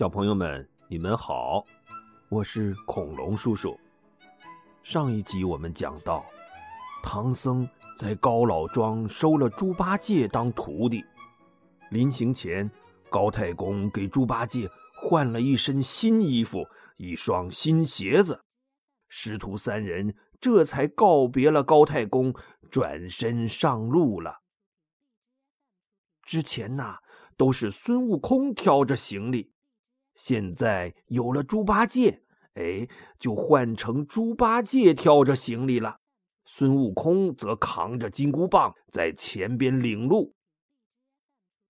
小朋友们，你们好，我是恐龙叔叔。上一集我们讲到，唐僧在高老庄收了猪八戒当徒弟，临行前，高太公给猪八戒换了一身新衣服、一双新鞋子，师徒三人这才告别了高太公，转身上路了。之前呐，都是孙悟空挑着行李。现在有了猪八戒，哎，就换成猪八戒挑着行李了，孙悟空则扛着金箍棒在前边领路。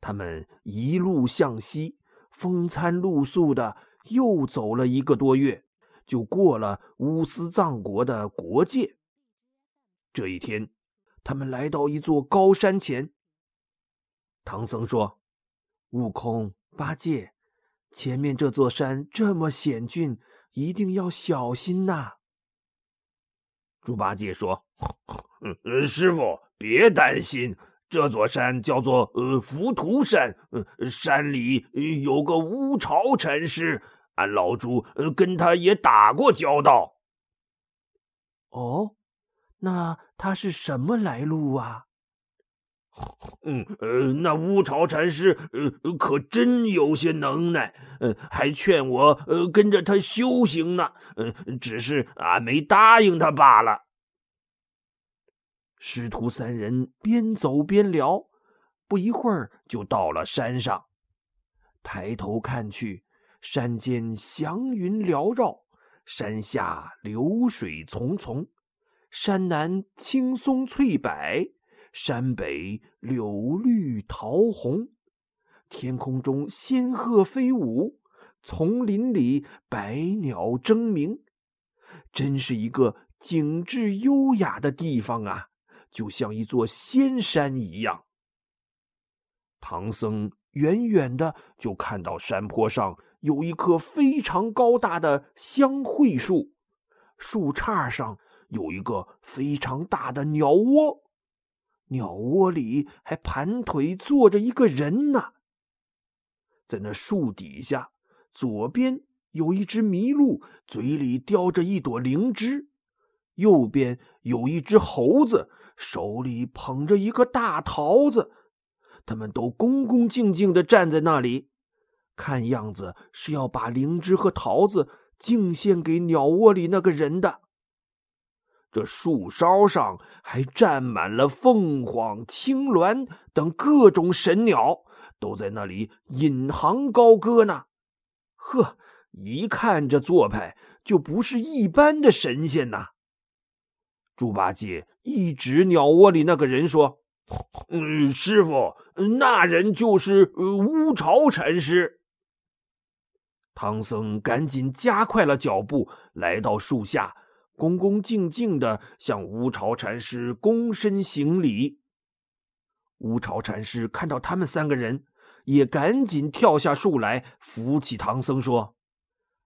他们一路向西，风餐露宿的，又走了一个多月，就过了乌斯藏国的国界。这一天，他们来到一座高山前。唐僧说：“悟空，八戒。”前面这座山这么险峻，一定要小心呐。猪八戒说：“嗯，师傅别担心，这座山叫做呃浮屠山，山里有个乌巢禅师，俺老猪跟他也打过交道。哦，那他是什么来路啊？”嗯呃，那乌巢禅师呃可真有些能耐，呃，还劝我呃跟着他修行呢，呃，只是俺没答应他罢了。师徒三人边走边聊，不一会儿就到了山上。抬头看去，山间祥云缭绕，山下流水淙淙，山南青松翠柏。山北柳绿桃红，天空中仙鹤飞舞，丛林里百鸟争鸣，真是一个景致优雅的地方啊！就像一座仙山一样。唐僧远远的就看到山坡上有一棵非常高大的香桧树，树杈上有一个非常大的鸟窝。鸟窝里还盘腿坐着一个人呢。在那树底下，左边有一只麋鹿，嘴里叼着一朵灵芝；右边有一只猴子，手里捧着一个大桃子。他们都恭恭敬敬的站在那里，看样子是要把灵芝和桃子敬献给鸟窝里那个人的。这树梢上还站满了凤凰、青鸾等各种神鸟，都在那里引吭高歌呢。呵，一看这做派，就不是一般的神仙呐。猪八戒一指鸟窝里那个人说：“嗯，师傅，那人就是乌巢禅师。”唐僧赶紧加快了脚步，来到树下。恭恭敬敬的向乌巢禅师躬身行礼。乌巢禅师看到他们三个人，也赶紧跳下树来，扶起唐僧说：“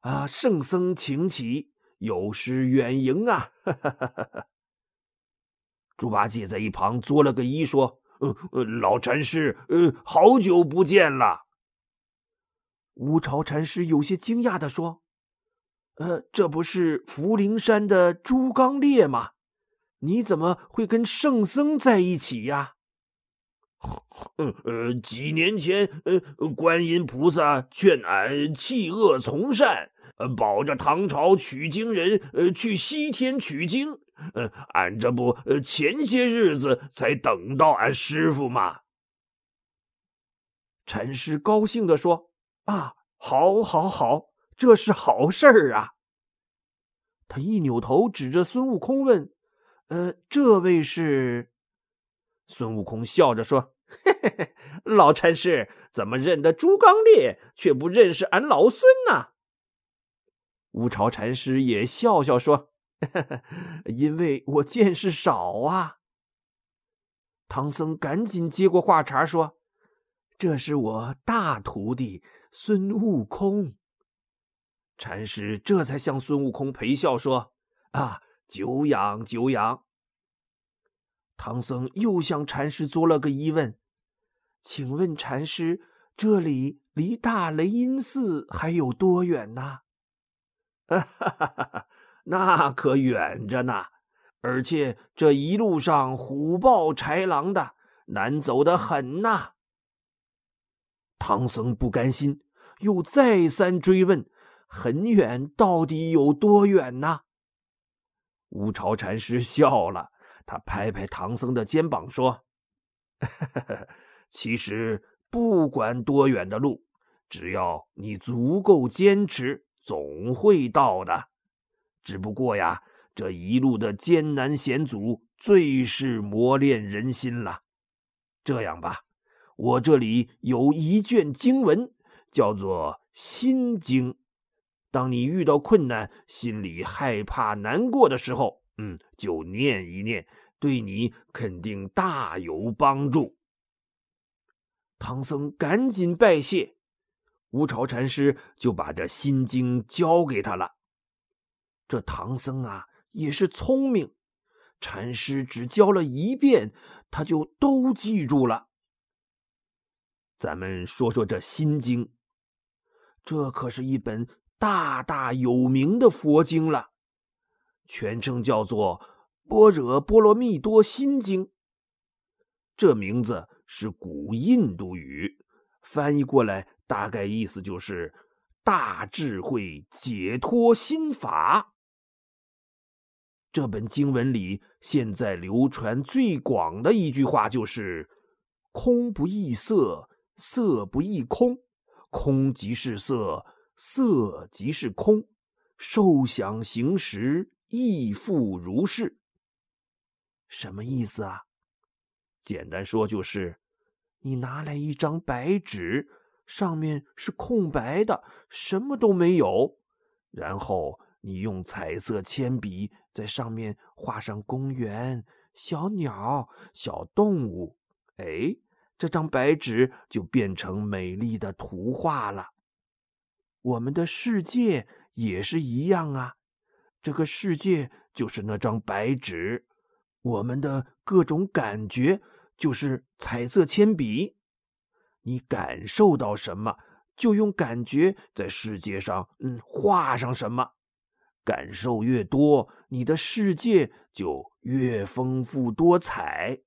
啊，圣僧请起，有失远迎啊！” 猪八戒在一旁作了个揖说：“呃，老禅师，呃，好久不见了。”乌巢禅师有些惊讶的说。呃，这不是福陵山的朱刚烈吗？你怎么会跟圣僧在一起呀？呃呃，几年前，呃，观音菩萨劝俺弃恶从善，呃，保着唐朝取经人，呃，去西天取经。呃，俺这不，呃，前些日子才等到俺师傅嘛。禅师高兴的说：“啊，好，好，好。”这是好事儿啊！他一扭头，指着孙悟空问：“呃，这位是？”孙悟空笑着说：“嘿嘿嘿，老禅师怎么认得猪刚烈，却不认识俺老孙呢？”乌巢禅师也笑笑说：“因为我见识少啊。”唐僧赶紧接过话茬说：“这是我大徒弟孙悟空。”禅师这才向孙悟空陪笑说：“啊，久仰久仰。”唐僧又向禅师做了个疑问：“请问禅师，这里离大雷音寺还有多远呢？”“ 哈哈哈哈那可远着呢，而且这一路上虎豹豺狼的，难走的很呐。”唐僧不甘心，又再三追问：“很远，到底有多远呢？”乌巢禅师笑了，他拍拍唐僧的肩膀说：“其实不管多远的路，只要你足够坚持，总会到的。只不过呀，这一路的艰难险阻，最是磨练人心了。这样吧。”我这里有一卷经文，叫做《心经》。当你遇到困难、心里害怕、难过的时候，嗯，就念一念，对你肯定大有帮助。唐僧赶紧拜谢，乌巢禅师就把这心经交给他了。这唐僧啊，也是聪明，禅师只教了一遍，他就都记住了。咱们说说这心经，这可是一本大大有名的佛经了，全称叫做《般若波罗蜜多心经》。这名字是古印度语，翻译过来大概意思就是“大智慧解脱心法”。这本经文里，现在流传最广的一句话就是“空不异色”。色不异空，空即是色，色即是空，受想行识亦复如是。什么意思啊？简单说就是，你拿来一张白纸，上面是空白的，什么都没有。然后你用彩色铅笔在上面画上公园、小鸟、小动物，哎。这张白纸就变成美丽的图画了。我们的世界也是一样啊，这个世界就是那张白纸，我们的各种感觉就是彩色铅笔。你感受到什么，就用感觉在世界上嗯画上什么。感受越多，你的世界就越丰富多彩。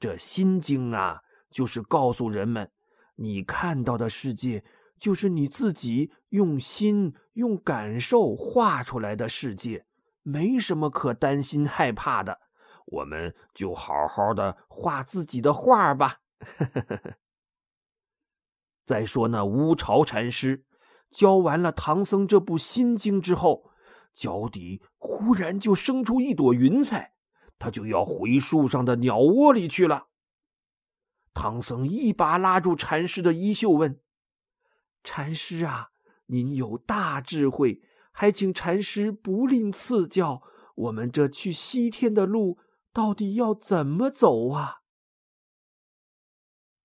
这心经啊，就是告诉人们，你看到的世界就是你自己用心、用感受画出来的世界，没什么可担心害怕的。我们就好好的画自己的画吧。再说那乌巢禅师教完了唐僧这部心经之后，脚底忽然就生出一朵云彩。他就要回树上的鸟窝里去了。唐僧一把拉住禅师的衣袖，问：“禅师啊，您有大智慧，还请禅师不吝赐教。我们这去西天的路到底要怎么走啊？”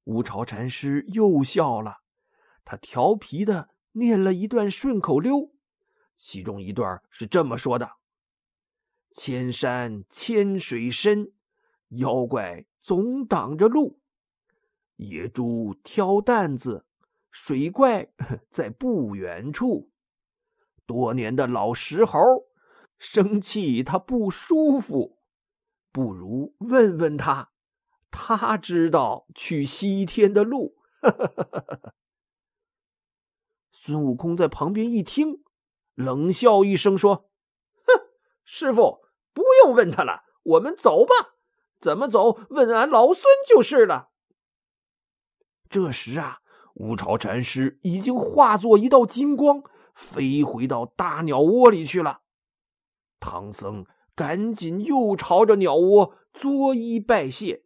乌巢禅师又笑了，他调皮的念了一段顺口溜，其中一段是这么说的。千山千水深，妖怪总挡着路。野猪挑担子，水怪在不远处。多年的老石猴生气，他不舒服。不如问问他，他知道去西天的路。孙悟空在旁边一听，冷笑一声说。哼师傅，不用问他了，我们走吧。怎么走？问俺老孙就是了。这时啊，乌巢禅师已经化作一道金光，飞回到大鸟窝里去了。唐僧赶紧又朝着鸟窝作揖拜谢。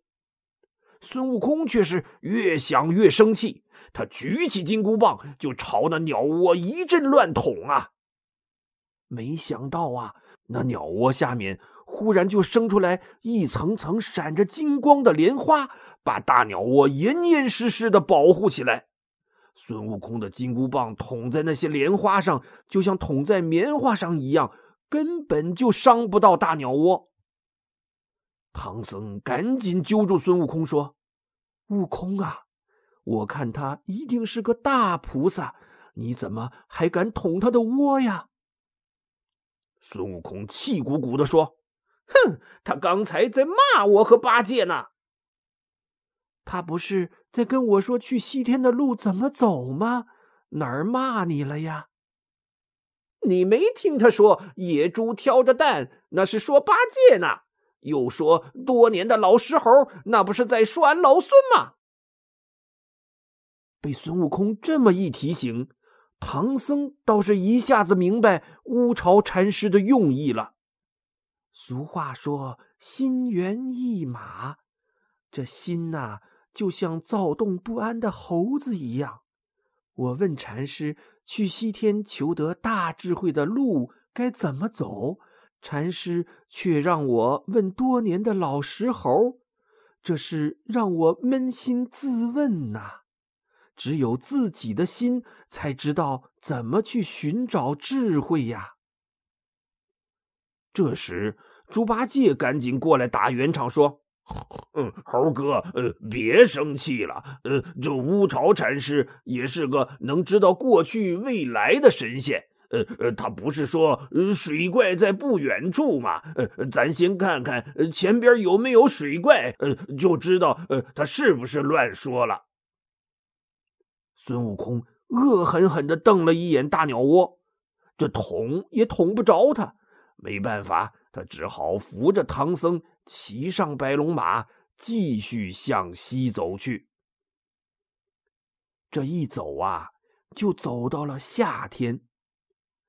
孙悟空却是越想越生气，他举起金箍棒就朝那鸟窝一阵乱捅啊！没想到啊！那鸟窝下面忽然就生出来一层层闪着金光的莲花，把大鸟窝严严实实的保护起来。孙悟空的金箍棒捅在那些莲花上，就像捅在棉花上一样，根本就伤不到大鸟窝。唐僧赶紧揪住孙悟空说：“悟空啊，我看他一定是个大菩萨，你怎么还敢捅他的窝呀？”孙悟空气鼓鼓的说：“哼，他刚才在骂我和八戒呢。他不是在跟我说去西天的路怎么走吗？哪儿骂你了呀？你没听他说野猪挑着担，那是说八戒呢。又说多年的老石猴，那不是在说俺老孙吗？”被孙悟空这么一提醒。唐僧倒是一下子明白乌巢禅师的用意了。俗话说“心猿意马”，这心呐，就像躁动不安的猴子一样。我问禅师去西天求得大智慧的路该怎么走，禅师却让我问多年的老石猴，这是让我扪心自问呐。只有自己的心才知道怎么去寻找智慧呀。这时，猪八戒赶紧过来打圆场说：“嗯，猴哥，呃，别生气了。呃，这乌巢禅师也是个能知道过去未来的神仙。呃呃，他不是说水怪在不远处吗？呃，咱先看看前边有没有水怪，呃，就知道呃他是不是乱说了。”孙悟空恶狠狠地瞪了一眼大鸟窝，这捅也捅不着他。没办法，他只好扶着唐僧骑上白龙马，继续向西走去。这一走啊，就走到了夏天。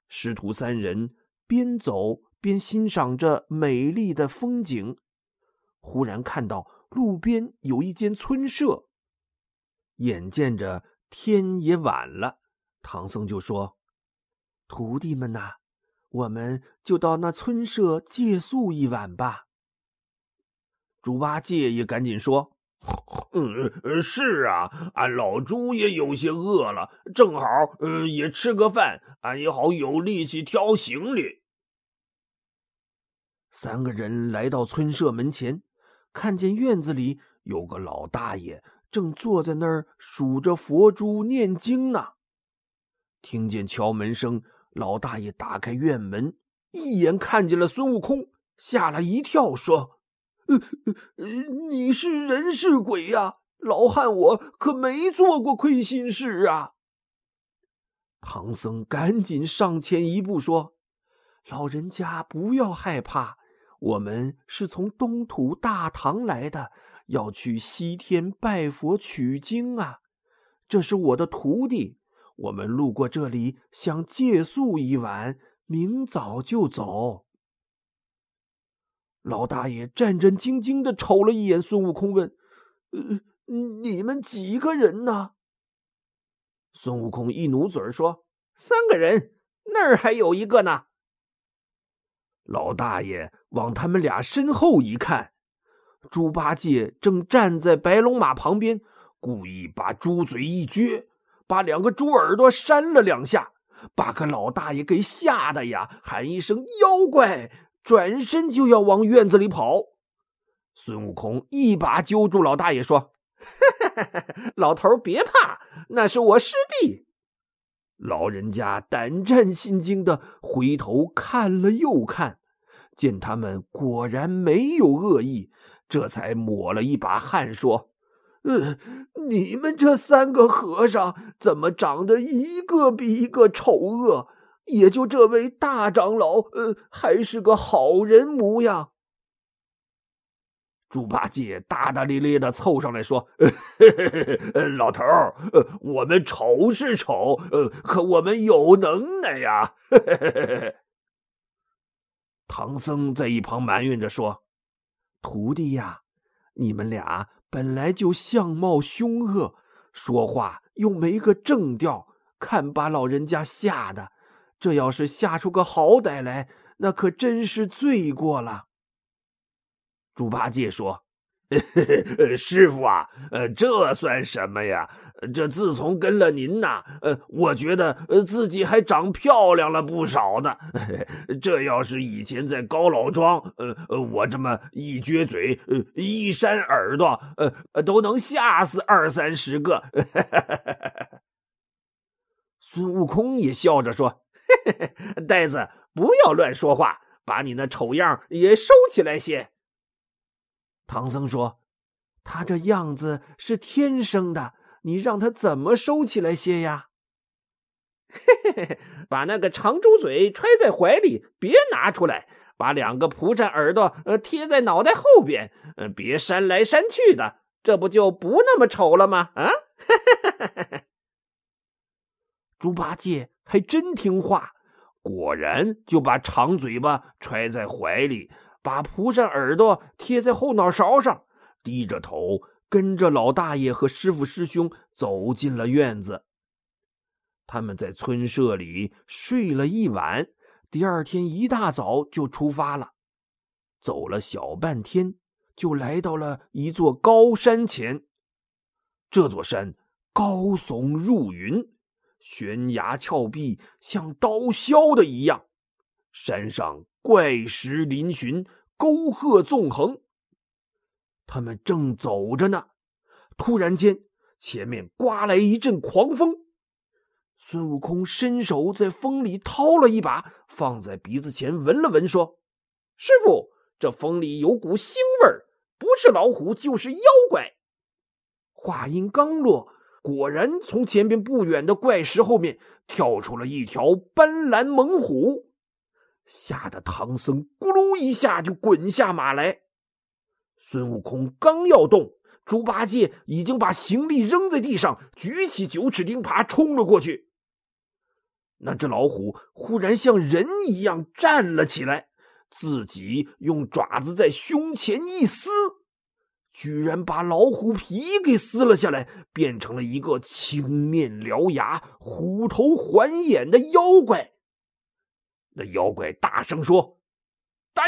师徒三人边走边欣赏着美丽的风景，忽然看到路边有一间村舍，眼见着。天也晚了，唐僧就说：“徒弟们呐，我们就到那村舍借宿一晚吧。”猪八戒也赶紧说：“嗯，是啊，俺老猪也有些饿了，正好，嗯，也吃个饭，俺也好有力气挑行李。”三个人来到村舍门前，看见院子里有个老大爷。正坐在那儿数着佛珠念经呢，听见敲门声，老大爷打开院门，一眼看见了孙悟空，吓了一跳，说：“呃，你是人是鬼呀？老汉我可没做过亏心事啊！”唐僧赶紧上前一步说：“老人家不要害怕，我们是从东土大唐来的。”要去西天拜佛取经啊！这是我的徒弟，我们路过这里，想借宿一晚，明早就走。老大爷战战兢兢的瞅了一眼孙悟空，问：“呃，你们几个人呢？”孙悟空一努嘴说：“三个人，那儿还有一个呢。”老大爷往他们俩身后一看。猪八戒正站在白龙马旁边，故意把猪嘴一撅，把两个猪耳朵扇了两下，把个老大爷给吓得呀，喊一声“妖怪”，转身就要往院子里跑。孙悟空一把揪住老大爷，说：“老头别怕，那是我师弟。”老人家胆战心惊的回头看了又看，见他们果然没有恶意。这才抹了一把汗，说：“呃，你们这三个和尚怎么长得一个比一个丑恶？也就这位大长老，呃，还是个好人模样。”猪八戒大大咧咧的凑上来说：“呃、嘿嘿老头儿，我们丑是丑，呃，可我们有能耐呀。”嘿嘿嘿唐僧在一旁埋怨着说。徒弟呀，你们俩本来就相貌凶恶，说话又没个正调，看把老人家吓的。这要是吓出个好歹来，那可真是罪过了。猪八戒说：“ 师傅啊，呃，这算什么呀？这自从跟了您呐，呃，我觉得呃自己还长漂亮了不少呢。这要是以前在高老庄，呃，我这么一撅嘴，呃，一扇耳朵，呃，都能吓死二三十个。孙悟空也笑着说：“呆子，不要乱说话，把你那丑样也收起来些。”唐僧说：“他这样子是天生的，你让他怎么收起来些呀？”嘿嘿嘿，把那个长猪嘴揣在怀里，别拿出来；把两个蒲扇耳朵呃贴在脑袋后边，呃，别扇来扇去的，这不就不那么丑了吗？啊！猪八戒还真听话，果然就把长嘴巴揣在怀里。把蒲扇耳朵贴在后脑勺上，低着头跟着老大爷和师傅师兄走进了院子。他们在村舍里睡了一晚，第二天一大早就出发了。走了小半天，就来到了一座高山前。这座山高耸入云，悬崖峭壁像刀削的一样，山上。怪石嶙峋，沟壑纵横。他们正走着呢，突然间，前面刮来一阵狂风。孙悟空伸手在风里掏了一把，放在鼻子前闻了闻，说：“师傅，这风里有股腥味儿，不是老虎就是妖怪。”话音刚落，果然从前边不远的怪石后面跳出了一条斑斓猛虎。吓得唐僧咕噜一下就滚下马来。孙悟空刚要动，猪八戒已经把行李扔在地上，举起九齿钉耙冲了过去。那只老虎忽然像人一样站了起来，自己用爪子在胸前一撕，居然把老虎皮给撕了下来，变成了一个青面獠牙、虎头环眼的妖怪。那妖怪大声说：“呆，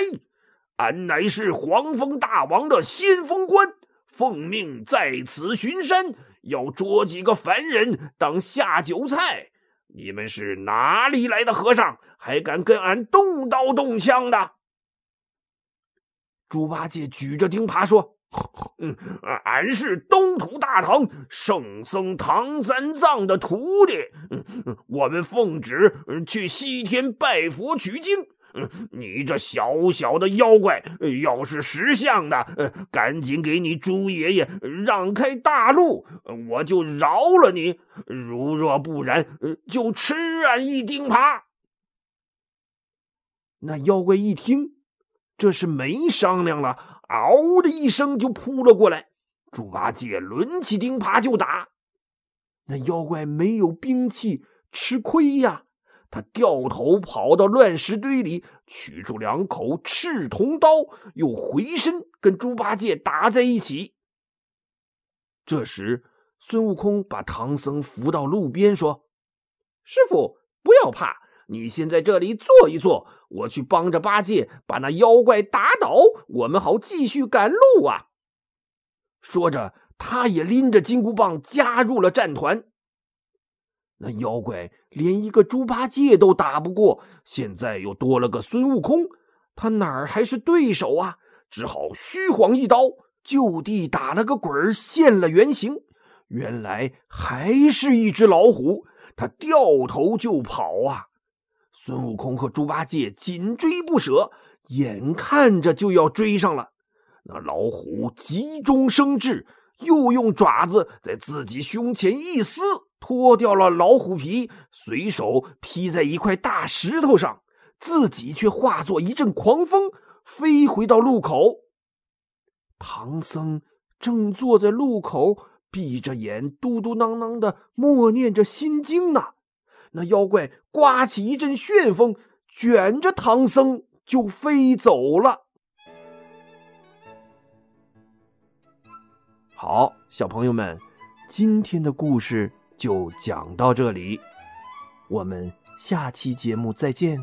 俺乃是黄风大王的先锋官，奉命在此巡山，要捉几个凡人当下酒菜。你们是哪里来的和尚，还敢跟俺动刀动枪的？”猪八戒举着钉耙说。嗯，俺是东土大唐圣僧唐三藏的徒弟。嗯，我们奉旨去西天拜佛取经。嗯，你这小小的妖怪，要是识相的，赶紧给你猪爷爷让开大路，我就饶了你；如若不然，就吃俺一钉耙。那妖怪一听，这是没商量了。嗷的一声，就扑了过来。猪八戒抡起钉耙就打。那妖怪没有兵器，吃亏呀！他掉头跑到乱石堆里，取出两口赤铜刀，又回身跟猪八戒打在一起。这时，孙悟空把唐僧扶到路边，说：“师傅，不要怕。”你先在这里坐一坐，我去帮着八戒把那妖怪打倒，我们好继续赶路啊！说着，他也拎着金箍棒加入了战团。那妖怪连一个猪八戒都打不过，现在又多了个孙悟空，他哪儿还是对手啊？只好虚晃一刀，就地打了个滚现了原形。原来还是一只老虎，他掉头就跑啊！孙悟空和猪八戒紧追不舍，眼看着就要追上了。那老虎急中生智，又用爪子在自己胸前一撕，脱掉了老虎皮，随手披在一块大石头上，自己却化作一阵狂风，飞回到路口。唐僧正坐在路口，闭着眼，嘟嘟囔囔的默念着心经呢。那妖怪刮起一阵旋风，卷着唐僧就飞走了。好，小朋友们，今天的故事就讲到这里，我们下期节目再见。